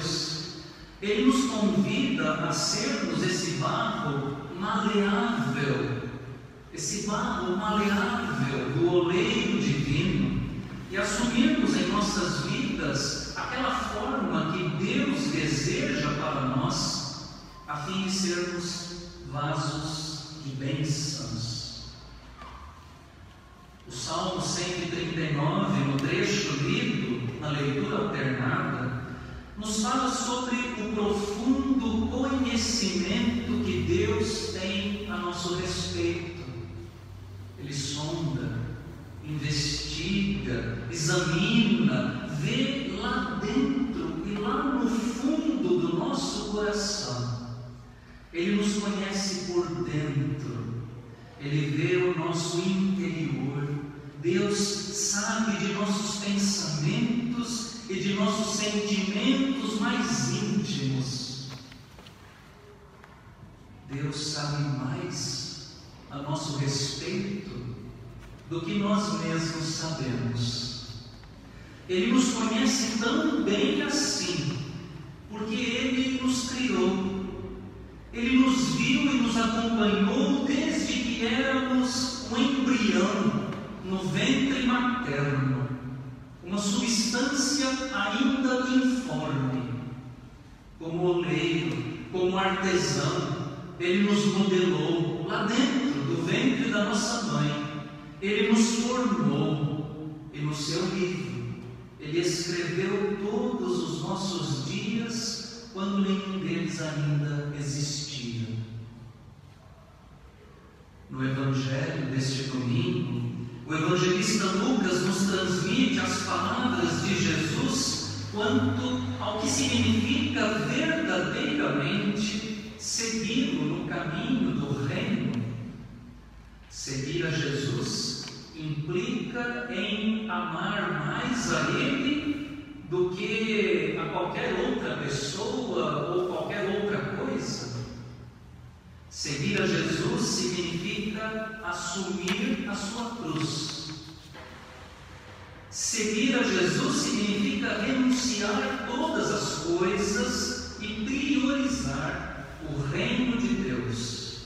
Deus. Ele nos convida a sermos esse barro maleável, esse barro maleável do oleiro divino e assumirmos em nossas vidas aquela forma que Deus deseja para nós, a fim de sermos vasos de bênçãos. O Salmo 139, no trecho lido, na leitura alternada, nos fala sobre o profundo conhecimento que Deus tem a nosso respeito. Ele sonda, investiga, examina, vê lá dentro e lá no fundo do nosso coração. Ele nos conhece por dentro, ele vê o nosso interior. Deus sabe de nossos pensamentos e de nossos sentimentos mais íntimos. Deus sabe mais a nosso respeito do que nós mesmos sabemos. Ele nos conhece tão bem assim, porque Ele nos criou, Ele nos viu e nos acompanhou desde que éramos um embrião no ventre materno uma substância ainda informe, como oleiro, como artesão, ele nos modelou lá dentro do ventre da nossa mãe, ele nos formou e no seu livro. Ele escreveu todos os nossos dias quando nenhum deles ainda existia. No Evangelho deste domingo, o evangelista Lucas nos transmite as palavras de Jesus quanto ao que significa verdadeiramente segui-lo no caminho do reino. Seguir a Jesus implica em amar mais a Ele do que a qualquer outra pessoa ou. Seguir a Jesus significa assumir a sua cruz. Seguir a Jesus significa renunciar a todas as coisas e priorizar o reino de Deus.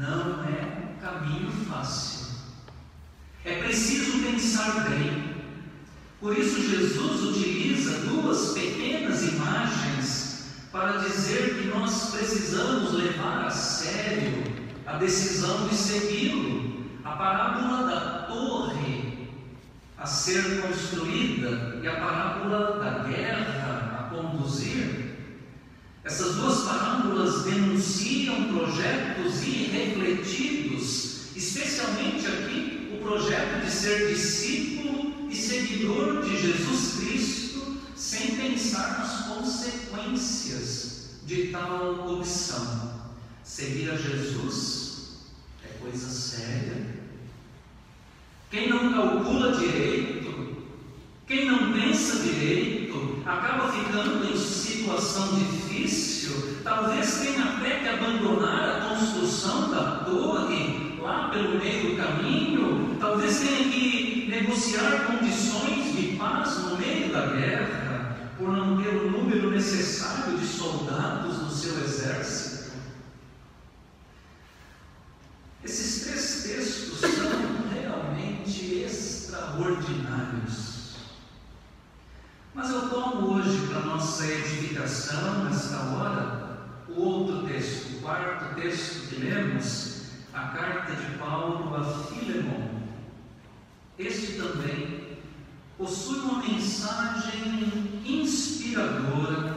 Não é um caminho fácil. É preciso pensar bem. Por isso, Jesus utiliza duas pequenas imagens para dizer que nós precisamos levar a sério a decisão de segui-lo. A parábola da torre a ser construída e a parábola da guerra a conduzir. Essas duas parábolas denunciam projetos irrefletidos, especialmente aqui o projeto de ser discípulo e seguidor de Jesus Cristo sem pensar nas consequências de tal opção. Seguir a Jesus é coisa séria. Quem não calcula direito, quem não pensa direito, acaba ficando em situação difícil. Talvez tenha até que abandonar a construção da torre lá pelo meio do caminho. Talvez tenha que negociar condições de paz no meio da guerra por não ter o número necessário de soldados no seu exército. Esses três textos são realmente extraordinários. Mas eu tomo hoje para nossa edificação, nesta hora, o outro texto, o quarto texto que lemos, a carta de Paulo a Filemon. Este também possui uma mensagem inspiradora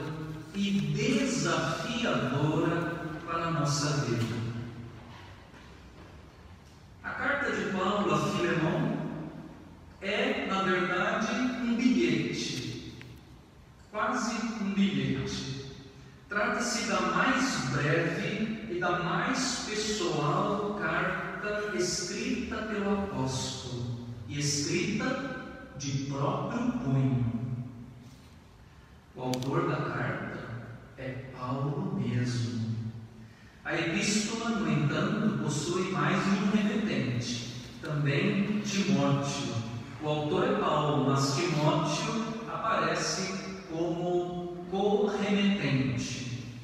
e desafiadora para a nossa vida. A carta de Paulo a Filemão é, na verdade, um bilhete, quase um bilhete. Trata-se da mais breve e da mais pessoal carta escrita pelo apóstolo e escrita de próprio punho. Timóteo. O autor é Paulo, mas Timóteo aparece como co-remetente.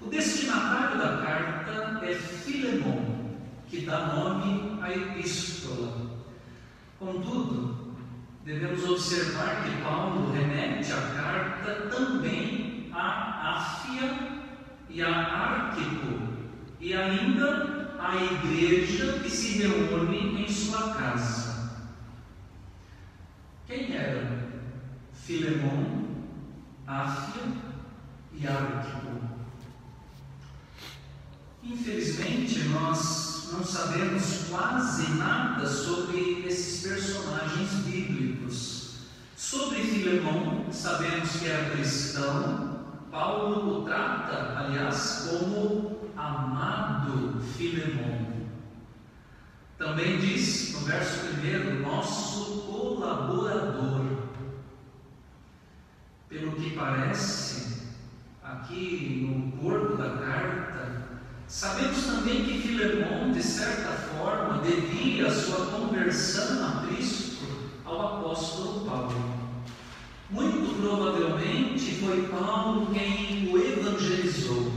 O destinatário da carta é Filemon, que dá nome à epístola. Contudo, devemos observar que Paulo remete a carta também a Áfia e a Arquipo, e ainda a igreja que se reúne em sua casa. Quem eram Filemon, Áfia e Arquipo? Infelizmente, nós não sabemos quase nada sobre esses personagens bíblicos. Sobre Filemon, sabemos que era cristão. Paulo o trata, aliás, como amado Filemon. Também diz no verso 1: nosso colaborador. Parece, aqui no corpo da carta, sabemos também que Filemon, de certa forma, devia a sua conversão a Cristo ao apóstolo Paulo. Muito provavelmente foi Paulo quem o evangelizou.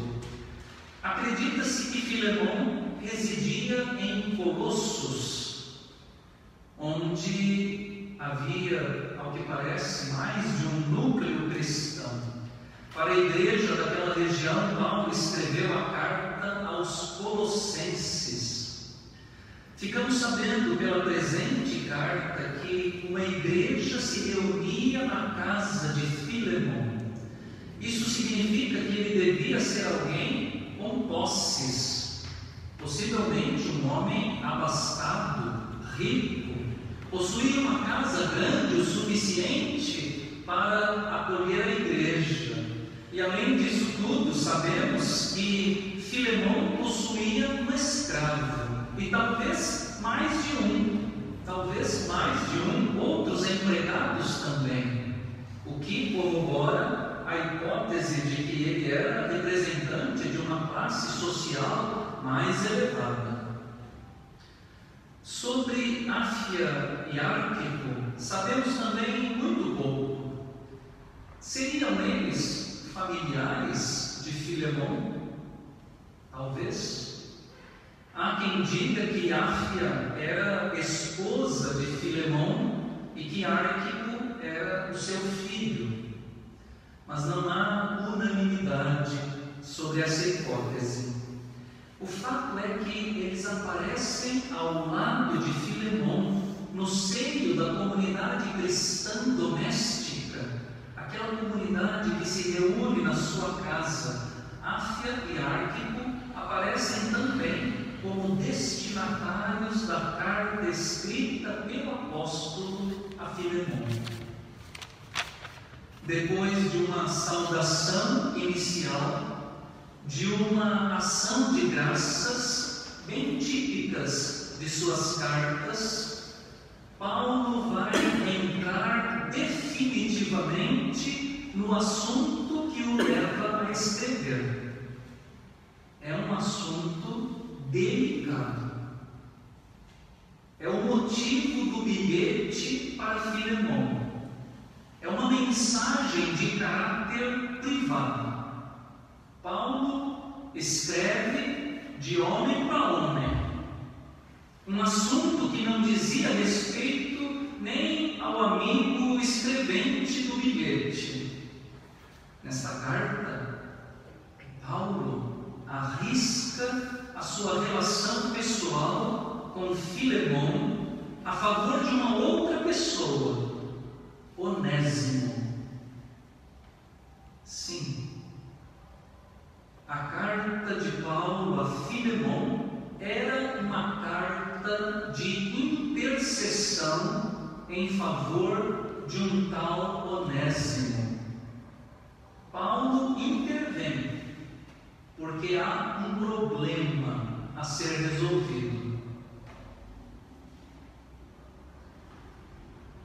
Acredita-se que Filemon residia em Colossos, onde havia, ao que parece, mais de um núcleo cristão. Para a igreja daquela região, Paulo escreveu a carta aos Colossenses. Ficamos sabendo pela presente carta que uma igreja se reunia na casa de Filemon. Isso significa que ele devia ser alguém com posses, possivelmente um homem abastado, rico, possuía uma casa grande o suficiente para acolher a igreja. E além disso tudo, sabemos que Filemão possuía um escravo, e talvez mais de um, talvez mais de um, outros empregados também, o que corrobora a hipótese de que ele era representante de uma classe social mais elevada. Sobre Áfia e Arquipo, sabemos também muito pouco. Seriam eles familiares de Filemão? Talvez. Há quem diga que Áfia era esposa de Filemão e que Arquipo era o seu filho. Mas não há unanimidade sobre essa hipótese. O fato é que eles aparecem ao lado de Filemão, no seio da comunidade cristã doméstica, aquela comunidade que se reúne na sua casa. Áfia e Arquipo aparecem também como destinatários da carta escrita pelo apóstolo a Filemão. Depois de uma saudação inicial, de uma ação de graças bem típicas de suas cartas, Paulo vai entrar definitivamente no assunto que o leva a escrever. É um assunto delicado. É o motivo do bilhete para Filemão. É uma mensagem de caráter privado. Paulo escreve de homem para homem um assunto que não dizia respeito nem ao amigo escrevente do bilhete. Nesta carta, Paulo arrisca a sua relação pessoal com Filemão a favor de uma outra pessoa, Onésimo. Sim, a carta de Paulo a Filemão era uma carta de intercessão em favor de um tal Onésimo. Paulo intervém, porque há um problema a ser resolvido.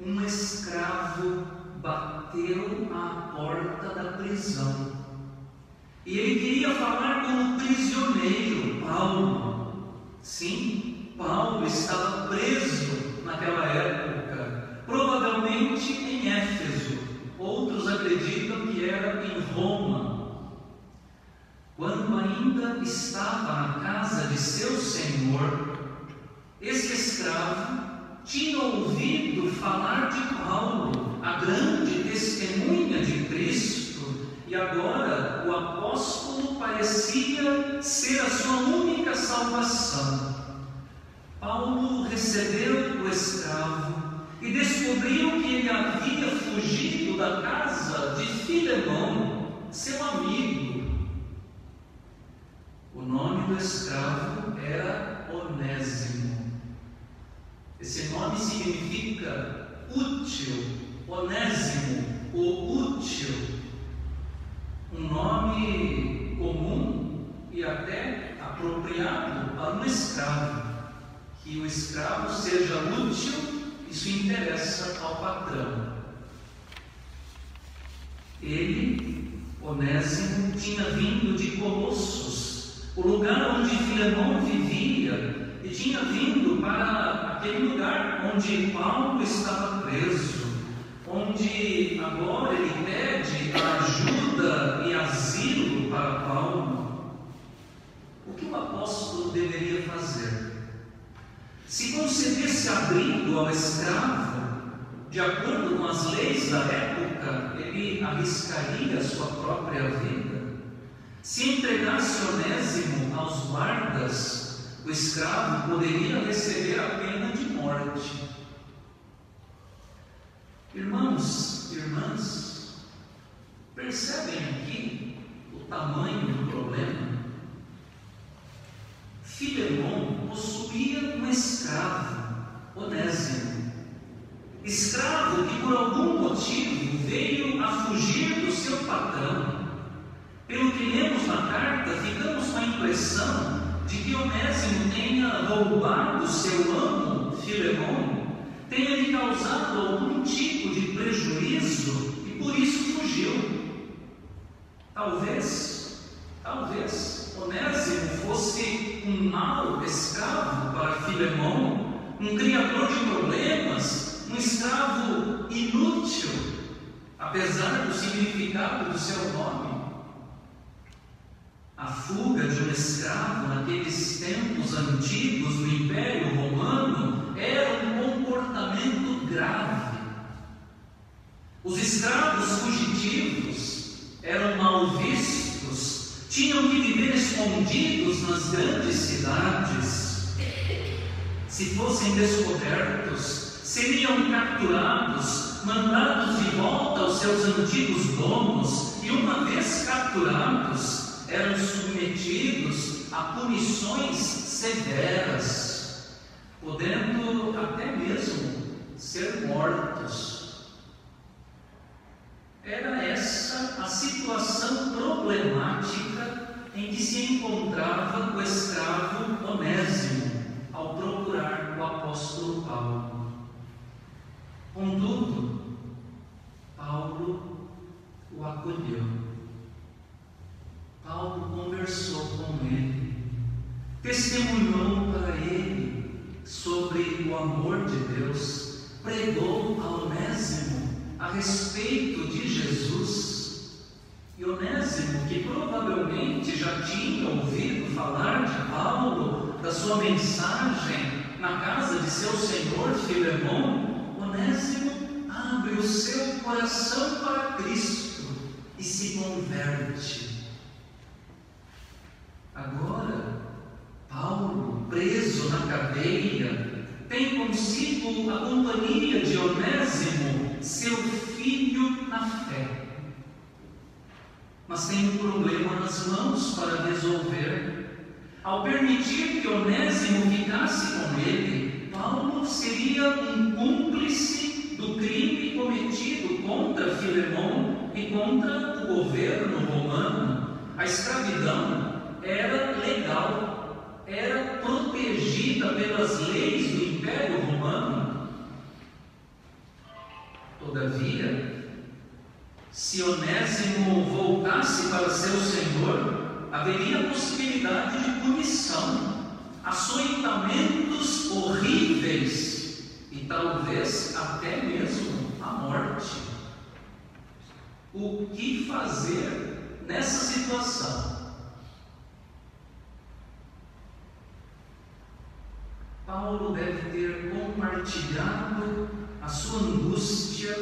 um escravo bateu à porta da prisão. E ele queria falar com o prisioneiro, Paulo. Sim, Paulo estava preso naquela provavelmente em Éfeso. Outros acreditam que era em Roma. Quando ainda estava na casa de seu senhor, esse escravo tinha ouvido falar de Paulo, a grande testemunha de Cristo, e agora o apóstolo parecia ser a sua única salvação. Paulo recebeu o escravo e descobriu que ele havia fugido da casa de Filemão, seu amigo. O nome do escravo era Onésimo. Esse nome significa útil, onésimo, o útil. Um nome comum e até apropriado para um escravo. Que o escravo seja útil, isso interessa ao patrão. Ele, Onésimo, tinha vindo de Colossos, o lugar onde Filemão vivia, e tinha vindo para aquele lugar onde Paulo estava preso, onde agora ele pede ajuda e asilo para Paulo. O que o apóstolo deveria fazer? Se concedesse abrigo ao escravo, de acordo com as leis da época, ele arriscaria a sua própria vida. Se entregasse Onésimo aos guardas, o escravo poderia receber a pena de morte. Irmãos, irmãs, percebem aqui o tamanho do problema? Filemão possuía um escravo, Onésimo. Escravo que por algum motivo veio a fugir do seu patrão. Pelo que lemos na carta, ficamos com a impressão de que Onésimo tenha roubado seu amo, Filemão, tenha lhe causado algum tipo de prejuízo e por isso fugiu. Talvez, talvez Onésimo fosse um mau escravo para Filemão, um criador de problemas, um escravo inútil, apesar do significado do seu nome. A fuga de um escravo naqueles tempos antigos do Império Romano era um comportamento grave. Os escravos fugitivos eram mal vistos, tinham que viver escondidos nas grandes cidades. Se fossem descobertos, seriam capturados, mandados de volta aos seus antigos donos, e uma vez capturados, eram submetidos a punições severas, podendo até mesmo ser mortos. Era essa a situação problemática em que se encontrava o escravo Onésimo ao procurar o apóstolo Paulo. Contudo, Paulo o acolheu. Paulo conversou com ele, testemunhou para ele sobre o amor de Deus, pregou a Onésimo a respeito de Jesus. Provavelmente já tinha ouvido falar de Paulo, da sua mensagem na casa de seu senhor Filemão, Onésimo abre o seu coração para Cristo e se converte. Agora, Paulo, preso na cadeia, tem consigo a companhia de Onésimo, seu filho na fé. Mas tem um problema nas mãos para resolver. Ao permitir que Onésimo ficasse com ele, Paulo seria um cúmplice do crime cometido contra Filemão e contra o governo romano. A escravidão era legal, era protegida pelas leis do Império Romano. Todavia, se Onésimo voltasse para seu senhor, haveria possibilidade de punição, açoitamentos horríveis e talvez até mesmo a morte. O que fazer nessa situação? Paulo deve ter compartilhado a sua angústia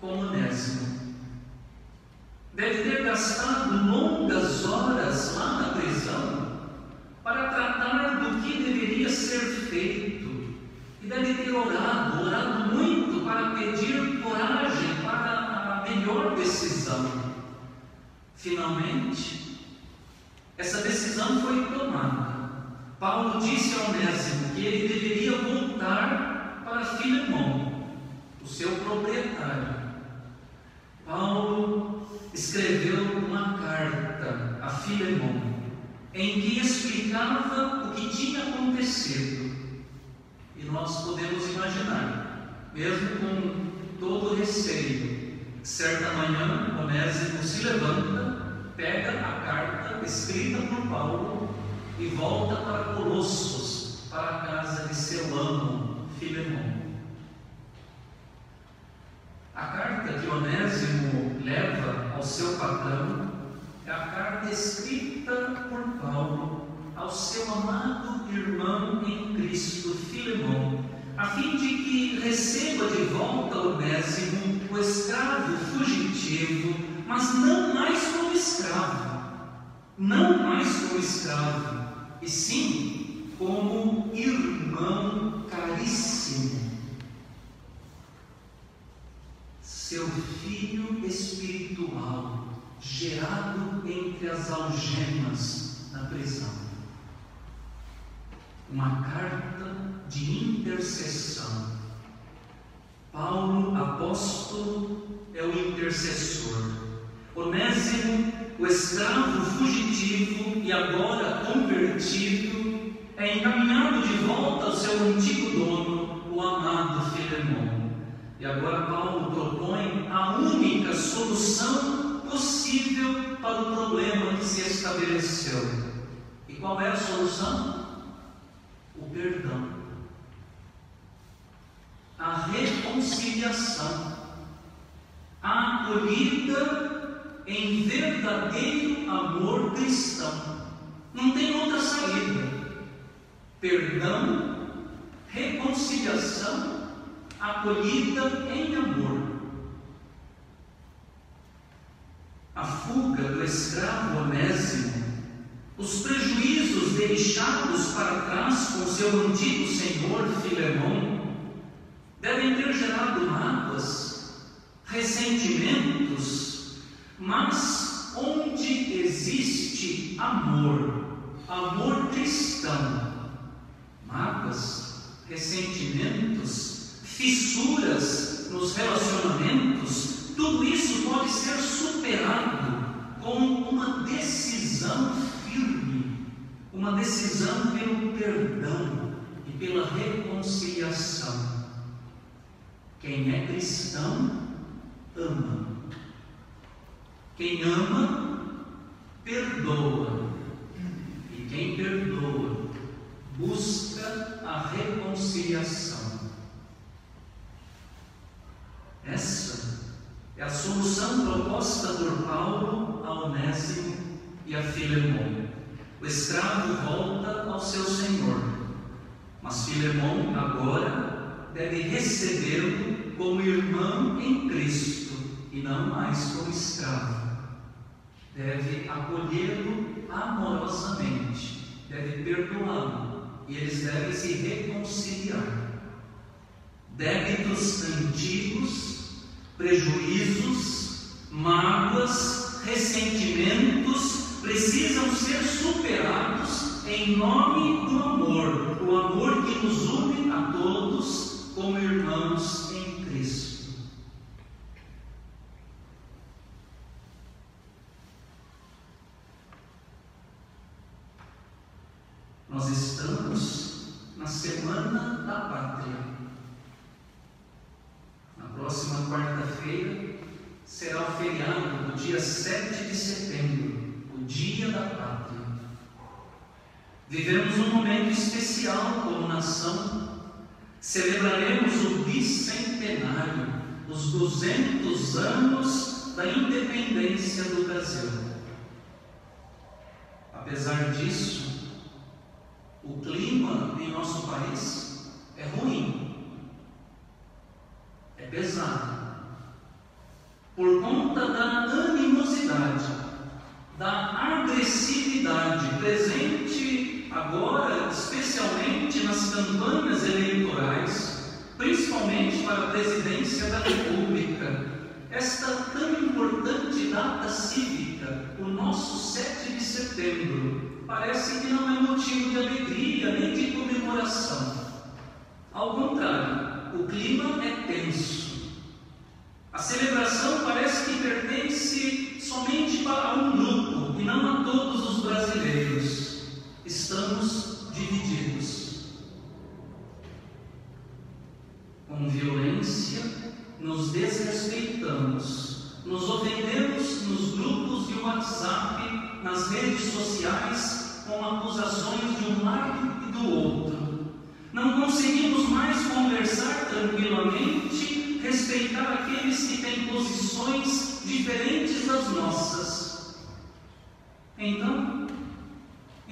com Onésimo. Deve ter gastado longas horas lá na prisão para tratar do que deveria ser feito. E deve ter orado, orado muito para pedir coragem para a melhor decisão. Finalmente, essa decisão foi tomada. Paulo disse a Onésimo que ele deveria voltar para Filemão, o seu proprietário. Paulo escreveu uma carta a Filemão em que explicava o que tinha acontecido. E nós podemos imaginar, mesmo com todo receio, certa manhã Onésimo se levanta, pega a carta escrita por Paulo e volta para Colossos, para a casa de seu amo, Filemão. A carta que Onésimo leva ao seu patrão é a carta escrita por Paulo ao seu amado irmão em Cristo, Filemão, a fim de que receba de volta Onésimo, o escravo fugitivo, mas não mais como escravo, não mais como escravo, e sim como irmão caríssimo. Seu filho espiritual, gerado entre as algemas na prisão. Uma carta de intercessão. Paulo, apóstolo, é o intercessor. Onésimo o escravo fugitivo e agora convertido é encaminhado de volta ao seu antigo dono, o amado Filemão. E agora Paulo propõe a única solução possível para o problema que se estabeleceu. E qual é a solução? O perdão. A reconciliação. A acolhida em verdadeiro amor cristão. Não tem outra saída. Perdão, reconciliação, acolhida em amor. A fuga do escravo Onésimo, os prejuízos deixados para trás com seu antigo senhor Filemão, devem ter gerado mágoas, ressentimentos, mas onde existe amor, amor cristão, mágoas, ressentimentos, fissuras nos relacionamentos, tudo isso pode ser superado com uma decisão firme, uma decisão pelo perdão e pela reconciliação. Quem é cristão ama quem ama, perdoa. E quem perdoa, busca a reconciliação. Essa é a solução proposta por Paulo a Onésimo a Filemão. O escravo volta ao seu senhor, mas Filemão agora deve recebê-lo como irmão em Cristo e não mais como escravo deve acolhê-lo amorosamente, deve perdoá-lo e eles devem se reconciliar. Débitos antigos, prejuízos, mágoas, ressentimentos precisam ser superados em nome do amor, o amor que nos une a todos como irmãos em Cristo. Nós estamos na Semana da Pátria. Na próxima quarta dia 7 de setembro, o Dia da Pátria. Vivemos um momento especial como nação. Celebraremos o bicentenário, os 200 anos da independência do Brasil. Apesar disso, o clima em nosso país é ruim, é pesado por conta da animosidade, da agressividade presente agora, especialmente nas campanhas eleitorais, principalmente para a presidência da República, esta tão importante data cívica, o nosso 7 de setembro, parece que não é motivo de alegria nem de comemoração. Ao contrário, o clima é tenso a celebração parece que pertence somente a um grupo e não a todos os brasileiros. Estamos divididos. Com violência, nos desrespeitamos, nos ofendemos nos grupos de WhatsApp, nas redes sociais, com acusações de um lado e do outro. Não conseguimos mais conversar tranquilamente respeitar aqueles que têm posições diferentes das nossas. Então,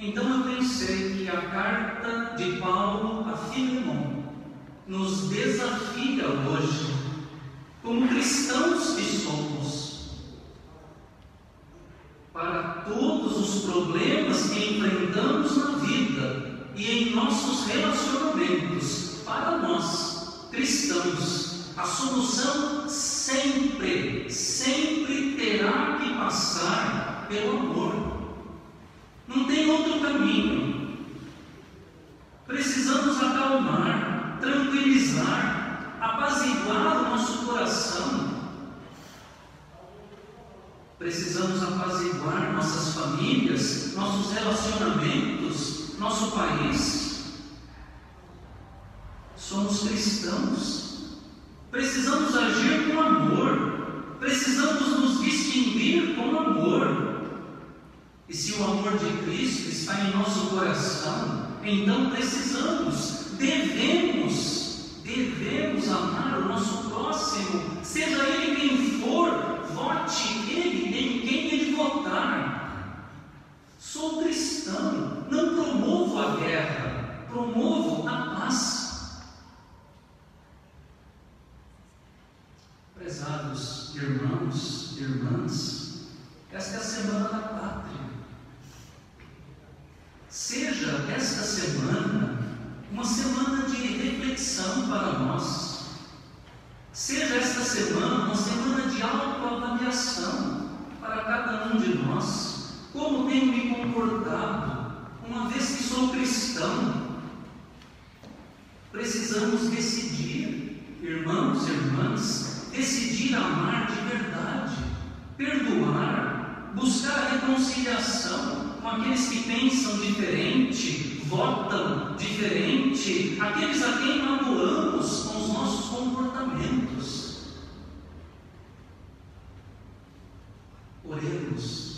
então eu pensei que a carta de Paulo a Filemão nos desafia hoje, como cristãos que somos, para todos os problemas que enfrentamos na vida e em nossos relacionamentos, para nós, cristãos a solução sempre, sempre terá que passar pelo amor. Não tem outro caminho. Precisamos acalmar, tranquilizar, apaziguar o nosso coração. Precisamos apaziguar nossas famílias, nosso país. Somos cristãos. Precisamos agir com amor, precisamos nos distinguir com amor. E se o amor de Cristo está em nosso coração, então precisamos, devemos, devemos amar o nosso próximo, seja ele quem for, vote ele em quem ele votar. Sou cristão, não promovo a guerra, promovo a paz. Prezados irmãos, irmãs, esta é a semana da pátria. Seja esta semana uma semana de reflexão para nós. Seja esta semana uma semana de autoavaliação para cada um de nós. Como tenho me comportado, uma vez que sou cristão? Precisamos decidir, irmãos e irmãs, decidir amar de verdade, perdoar, buscar a reconciliação com aqueles que pensam diferente, votam diferente, aqueles a quem magoamos com os nossos comportamentos. Oremos.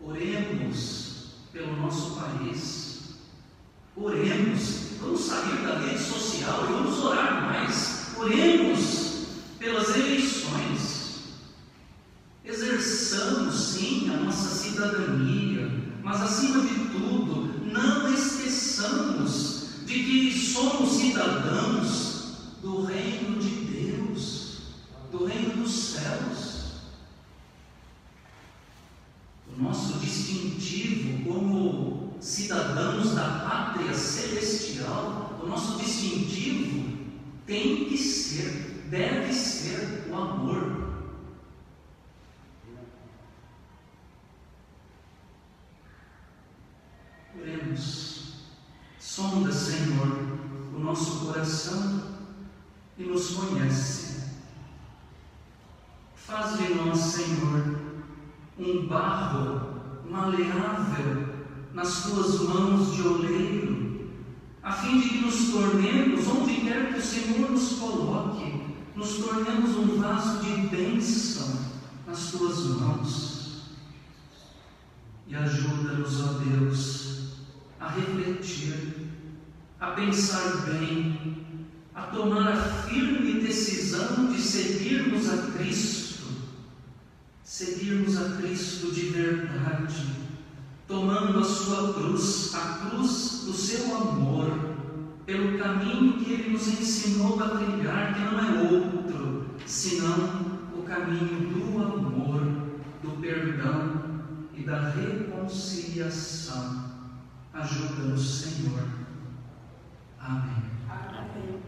Oremos pelo nosso país. Oremos. Vamos sair da rede social e vamos orar mais. Oremos pelas eleições. Exerçamos sim a nossa cidadania, mas acima de tudo, não esqueçamos de que somos cidadãos do reino de Deus, do reino dos céus. O nosso distintivo como cidadãos da pátria celestial, o nosso distintivo tem que ser, deve ser o amor. Oremos, sonda, Senhor, o nosso coração e nos conhece. Faz de nós, Senhor, um barro maleável nas tuas mãos de oleiro a fim de que nos tornemos, onde quer que o Senhor nos coloque, nos tornemos um vaso de bênção nas tuas mãos. E ajuda-nos, ó Deus, a refletir, a pensar bem, a tomar a firme decisão de seguirmos a Cristo, seguirmos a Cristo de verdade, tomando a sua cruz, a cruz do seu amor pelo caminho que Ele nos ensinou a trilhar, que não é outro, senão o caminho do amor, do perdão e da reconciliação. Ajuda-nos, Senhor. Amém. Amém.